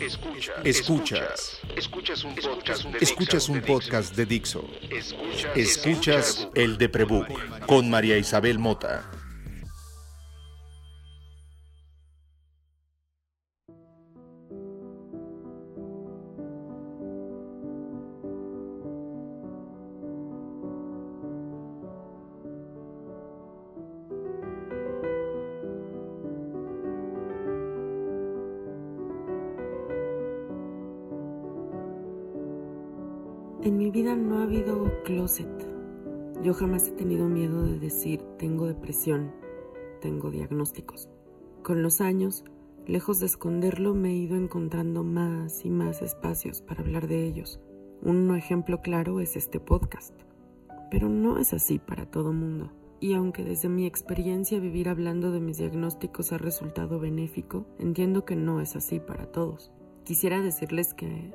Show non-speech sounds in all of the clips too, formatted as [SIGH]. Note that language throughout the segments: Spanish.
Escuchas. Escuchas. Escuchas un podcast de, Escuchas un podcast de Dixo. Escuchas el de Prebook con María Isabel Mota. En mi vida no ha habido closet. Yo jamás he tenido miedo de decir tengo depresión, tengo diagnósticos. Con los años, lejos de esconderlo, me he ido encontrando más y más espacios para hablar de ellos. Un ejemplo claro es este podcast. Pero no es así para todo mundo. Y aunque desde mi experiencia vivir hablando de mis diagnósticos ha resultado benéfico, entiendo que no es así para todos. Quisiera decirles que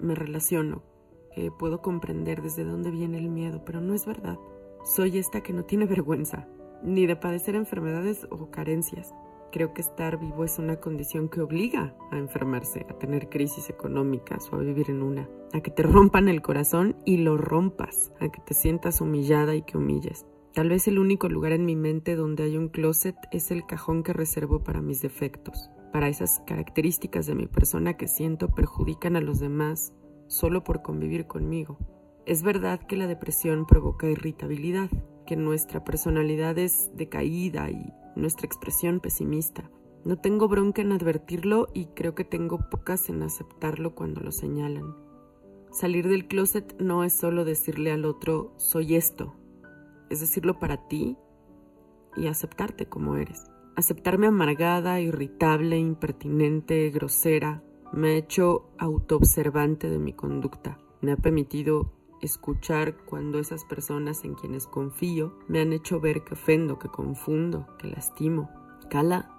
me relaciono que puedo comprender desde dónde viene el miedo, pero no es verdad. Soy esta que no tiene [LAUGHS] vergüenza, ni de padecer enfermedades o carencias. Creo que estar vivo es una condición que obliga a enfermarse, a tener crisis económicas o a vivir en una, a que te [LAUGHS] rompan el corazón y lo rompas, a que te sientas humillada y que humilles. Tal vez el único lugar en mi mente donde hay un closet es el cajón que reservo para mis defectos, para esas características de mi persona que siento perjudican a los demás solo por convivir conmigo. Es verdad que la depresión provoca irritabilidad, que nuestra personalidad es decaída y nuestra expresión pesimista. No tengo bronca en advertirlo y creo que tengo pocas en aceptarlo cuando lo señalan. Salir del closet no es solo decirle al otro soy esto, es decirlo para ti y aceptarte como eres. Aceptarme amargada, irritable, impertinente, grosera, me ha hecho autoobservante de mi conducta. Me ha permitido escuchar cuando esas personas en quienes confío me han hecho ver que ofendo, que confundo, que lastimo. Cala,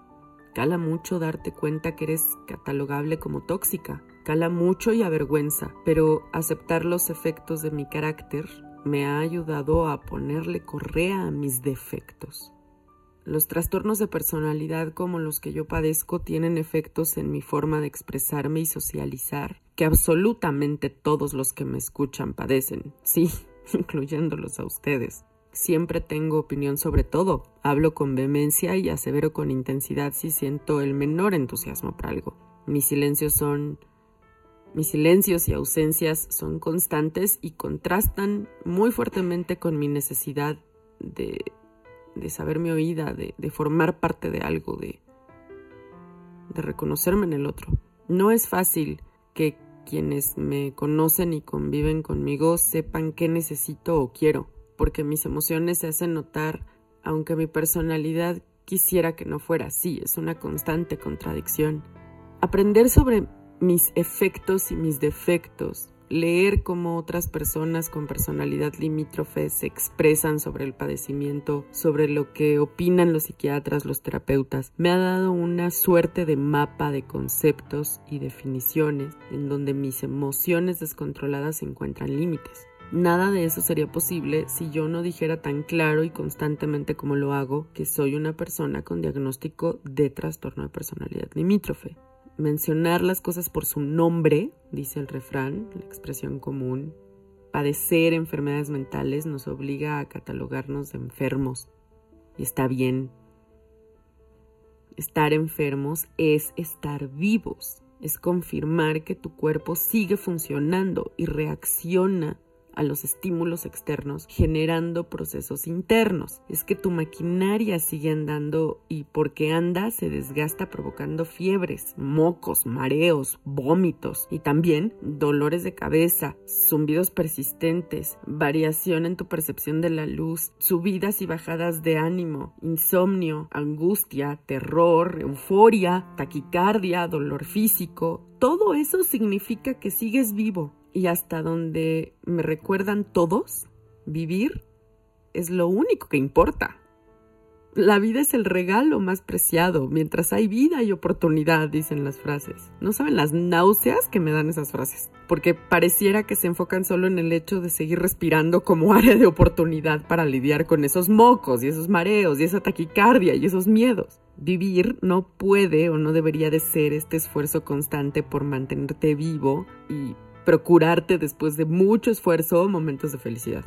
cala mucho darte cuenta que eres catalogable como tóxica. Cala mucho y avergüenza, pero aceptar los efectos de mi carácter me ha ayudado a ponerle correa a mis defectos. Los trastornos de personalidad como los que yo padezco tienen efectos en mi forma de expresarme y socializar, que absolutamente todos los que me escuchan padecen, sí, [LAUGHS] incluyéndolos a ustedes. Siempre tengo opinión sobre todo, hablo con vehemencia y asevero con intensidad si siento el menor entusiasmo por algo. Mis silencios son mis silencios y ausencias son constantes y contrastan muy fuertemente con mi necesidad de de saberme oída, de, de formar parte de algo, de, de reconocerme en el otro. No es fácil que quienes me conocen y conviven conmigo sepan qué necesito o quiero, porque mis emociones se hacen notar aunque mi personalidad quisiera que no fuera así, es una constante contradicción. Aprender sobre mis efectos y mis defectos leer cómo otras personas con personalidad limítrofe se expresan sobre el padecimiento, sobre lo que opinan los psiquiatras, los terapeutas, me ha dado una suerte de mapa de conceptos y definiciones en donde mis emociones descontroladas encuentran límites. Nada de eso sería posible si yo no dijera tan claro y constantemente como lo hago que soy una persona con diagnóstico de trastorno de personalidad limítrofe mencionar las cosas por su nombre, dice el refrán, la expresión común. Padecer enfermedades mentales nos obliga a catalogarnos de enfermos. Y está bien. Estar enfermos es estar vivos, es confirmar que tu cuerpo sigue funcionando y reacciona a los estímulos externos, generando procesos internos. Es que tu maquinaria sigue andando y porque anda se desgasta provocando fiebres, mocos, mareos, vómitos y también dolores de cabeza, zumbidos persistentes, variación en tu percepción de la luz, subidas y bajadas de ánimo, insomnio, angustia, terror, euforia, taquicardia, dolor físico. Todo eso significa que sigues vivo y hasta donde me recuerdan todos, vivir es lo único que importa. La vida es el regalo más preciado. Mientras hay vida y oportunidad, dicen las frases. No saben las náuseas que me dan esas frases, porque pareciera que se enfocan solo en el hecho de seguir respirando como [LAUGHS] área de oportunidad para lidiar con esos mocos y esos mareos y esa taquicardia y esos miedos. Vivir no puede o no debería de ser este esfuerzo constante por mantenerte vivo y procurarte después de mucho esfuerzo momentos de felicidad.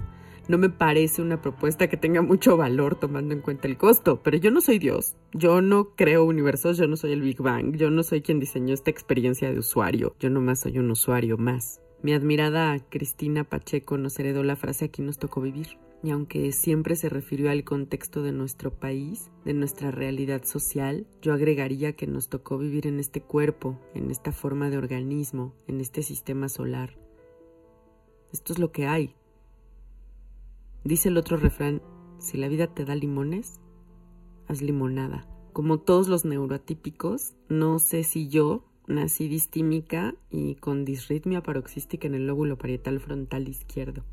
No me parece una propuesta que tenga mucho valor tomando en cuenta el costo, pero yo no soy Dios, yo no creo universos, yo no soy el Big Bang, yo no soy quien diseñó esta experiencia de usuario, yo nomás soy un usuario más. Mi admirada Cristina Pacheco nos heredó la frase aquí nos tocó vivir y aunque siempre se refirió al contexto de nuestro país, de nuestra realidad social, yo agregaría que nos tocó vivir en este cuerpo, en esta forma de organismo, en este sistema solar. Esto es lo que hay. Dice el otro refrán, si la vida te da limones, haz limonada. Como todos los neuroatípicos, no sé si yo nací distímica y con disritmia paroxística en el lóbulo parietal frontal izquierdo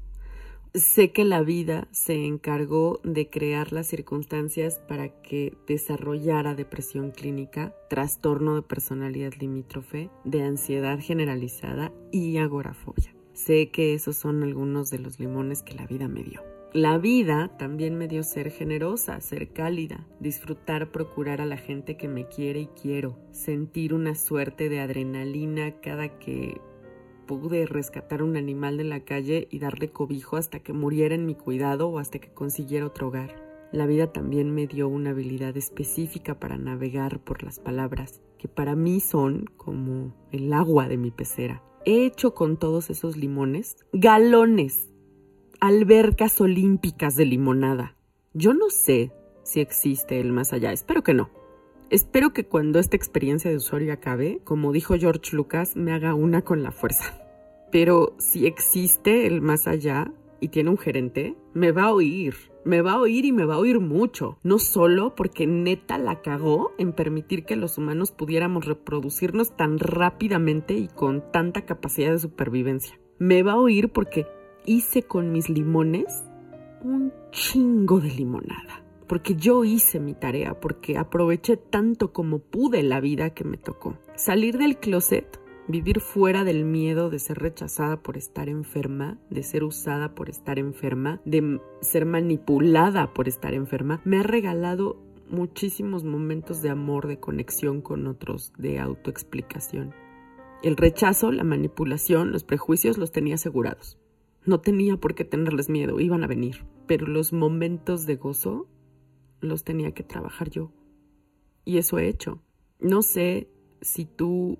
sé que la vida se encargó de crear las circunstancias para que desarrollara depresión clínica, trastorno de personalidad limítrofe, de ansiedad generalizada y agorafobia. Sé que esos son algunos de los limones que la vida me dio. La vida también me dio ser generosa, ser cálida, disfrutar, procurar a la gente que me quiere y quiero, sentir una suerte de adrenalina cada que pude rescatar un animal de la calle y darle cobijo hasta que muriera en mi cuidado o hasta que consiguiera otro hogar. La vida también me dio una habilidad específica para navegar por las palabras, que para mí son como el agua de mi pecera. He hecho con todos esos limones galones, albercas olímpicas de limonada. Yo no sé si existe el más allá, espero que no. Espero que cuando esta experiencia de usuario acabe, como dijo George Lucas, me haga una con la fuerza. Pero si existe el más allá y tiene un gerente, me va a oír. Me va a oír y me va a oír mucho. No solo porque neta la cagó en permitir que los humanos pudiéramos reproducirnos tan rápidamente y con tanta capacidad de supervivencia. Me va a oír porque hice con mis limones un chingo de limonada. Porque yo hice mi tarea, porque aproveché tanto como pude la vida que me tocó. Salir del closet Vivir fuera del miedo de ser rechazada por estar enferma, de ser usada por estar enferma, de ser manipulada por estar enferma, me ha regalado muchísimos momentos de amor, de conexión con otros, de autoexplicación. El rechazo, la manipulación, los prejuicios los tenía asegurados. No tenía por qué tenerles miedo, iban a venir. Pero los momentos de gozo los tenía que trabajar yo. Y eso he hecho. No sé si tú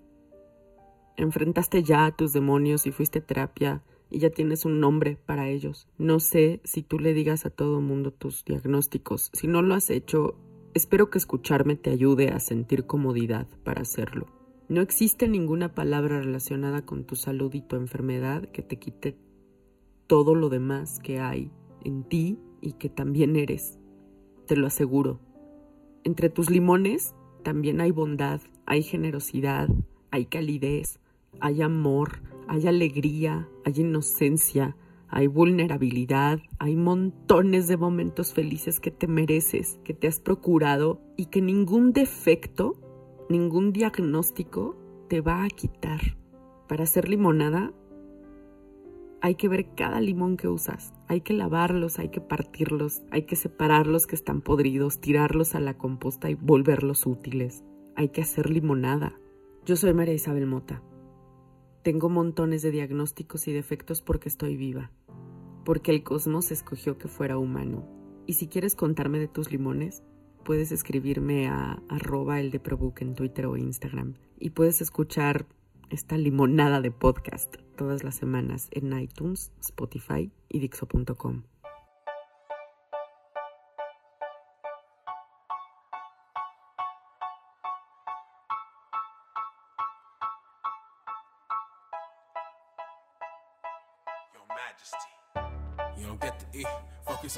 enfrentaste ya a tus demonios y fuiste a terapia y ya tienes un nombre para ellos. No sé si tú le digas a todo mundo tus diagnósticos. Si no lo has hecho, espero que escucharme te ayude a sentir comodidad para hacerlo. No existe ninguna palabra relacionada con tu salud y tu enfermedad que te quite todo lo demás que hay en ti y que también eres. Te lo aseguro. Entre tus limones también hay bondad, hay generosidad, hay calidez, hay amor, hay alegría, hay inocencia, hay vulnerabilidad, hay montones de momentos felices que te mereces, que te has procurado y que ningún defecto, ningún diagnóstico te va a quitar. Para hacer limonada hay que ver cada limón que usas, hay que lavarlos, hay que partirlos, hay que separar los que están podridos, tirarlos a la composta y volverlos útiles. Hay que hacer limonada. Yo soy María Isabel Mota tengo montones de diagnósticos y defectos porque estoy viva, porque el cosmos escogió que fuera humano. Y si quieres contarme de tus limones, puedes escribirme a arroba el de en Twitter o Instagram. Y puedes escuchar esta limonada de podcast todas las semanas en iTunes, Spotify y Dixo.com.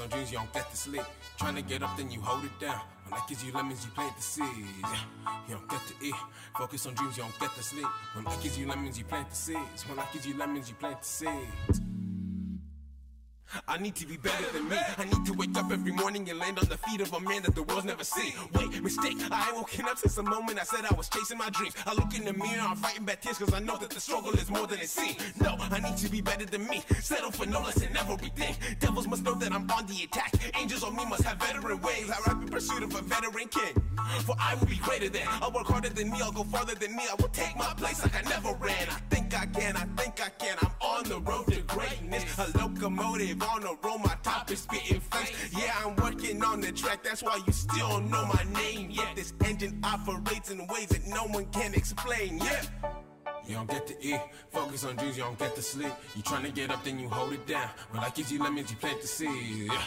on dreams, you don't get to sleep. Trying to get up, then you hold it down. When I gives you lemons, you plant the seeds. You don't get to eat. Focus on dreams, you don't get to sleep. When I gives you lemons, you plant the seeds. When I gives you lemons, you plant the seeds. I need to be better than me. I need to wake up every morning and land on the feet of a man that the world's never seen. Wait, mistake. I ain't woken up since the moment I said I was chasing my dreams. I look in the mirror, I'm fighting bad tears because I know that the struggle is more than it seems. No, I need to be better than me. Settle for no less in everything. Devils must know that I'm on the attack. Angels on me must have veteran ways. I rap in pursuit of a veteran king. For I will be greater than. I'll work harder than me. I'll go farther than me. I will take my place like I never ran. I think I can. I think I can. I'm on the road to greatness. A locomotive on the road. My top is spitting flames. Yeah, I'm working on the track. That's why you still know my name. Yet this engine operates in ways that no one can explain. Yeah. You don't get to eat, focus on dreams, you don't get to sleep. You trying to get up, then you hold it down. When life gives you lemons, you plant the seeds. Yeah.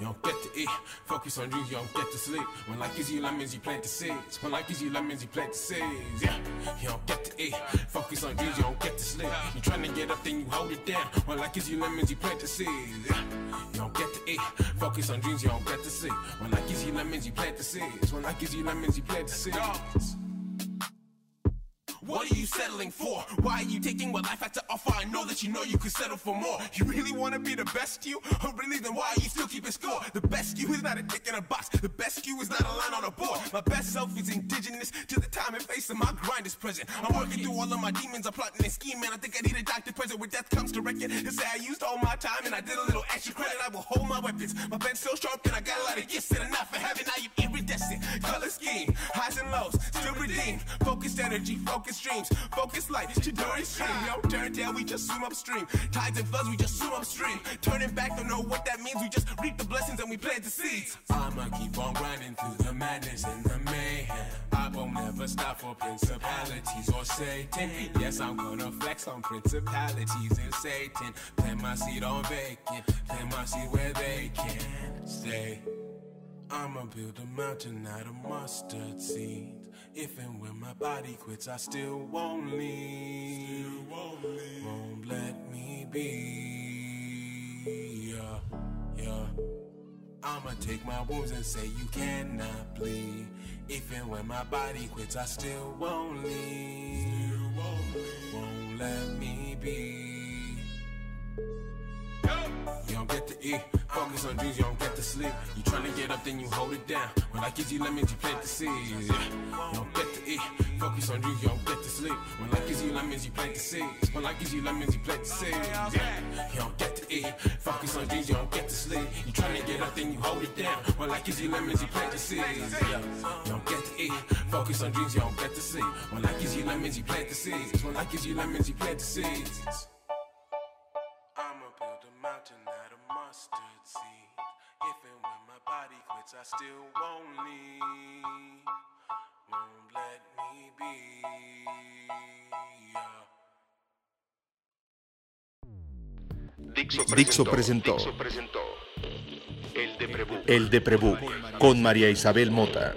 You don't get to eat, focus on dreams, you don't get to sleep. When life gives you lemons, you plant the seeds. When life gives you lemons, you plant the seeds. Yeah. You don't get to eat, focus on dreams, you don't get to sleep. You trying to get up, then you hold it down. When life gives you lemons, you plant the seeds. Yeah. You don't get to eat, focus on dreams, you don't get to sleep. When life gives you lemons, you plant the seeds. When life gives you lemons, you plant the seeds. What are you settling for? Why are you taking what life had to offer? I know that you know you could settle for more. You really want to be the best you? Or really, then why are you still keeping score? The best you is not a tick in a box. The best you is not a line on a board. My best self is indigenous to the time and face of my grind is present. I'm working through all of my demons. I'm plotting and scheming. I think I need a doctor present where death comes to reckon. To say I used all my time and I did a little extra credit. I will hold my weapons. My pen's so sharp and I got a lot of gifts and enough for heaven. Now you're iridescent. Color scheme. Highs and lows. Still redeemed. Focused energy. Focused dreams. Focus light, Chidori stream. Yo, turn down, we just swim upstream. Tides and floods, we just swim upstream. Turning back, don't know what that means. We just reap the blessings and we plant the seeds. I'ma keep on grinding through the madness and the mayhem. I won't never stop for principalities or Satan. Yes, I'm gonna flex on principalities and Satan. Plant my seed on vacant. Plant my seed where they can stay. I'ma build a mountain out of mustard seeds. If and when my body quits, I still won't leave. Still won't, leave. won't let me be. Yeah, yeah. I'ma take my wounds and say you cannot bleed. If and when my body quits, I still won't leave. Still won't, leave. won't let me be. You don't get to eat, focus on dreams, you don't get to sleep. You trying to get up, then you hold it down. When I give you lemons, you plant the seeds. Yeah. You don't get to eat, focus on dreams, you don't get to sleep. When life gives you lemons, you plant the seeds. When life gives you lemons, you plant the seeds. Yeah. You don't get to eat, focus on dreams, you don't get to sleep. You trying to get up, then you hold it down. When life gives you lemons, you plant the seeds. Yeah. You don't get to eat, focus on dreams, you don't get to sleep. When life gives you lemons, you plant the seeds. When life gives you lemons, you plant the seeds. Still won't leave. Won't let me be. Yeah. Dixo presentó, El de Prebook con María Isabel Mota.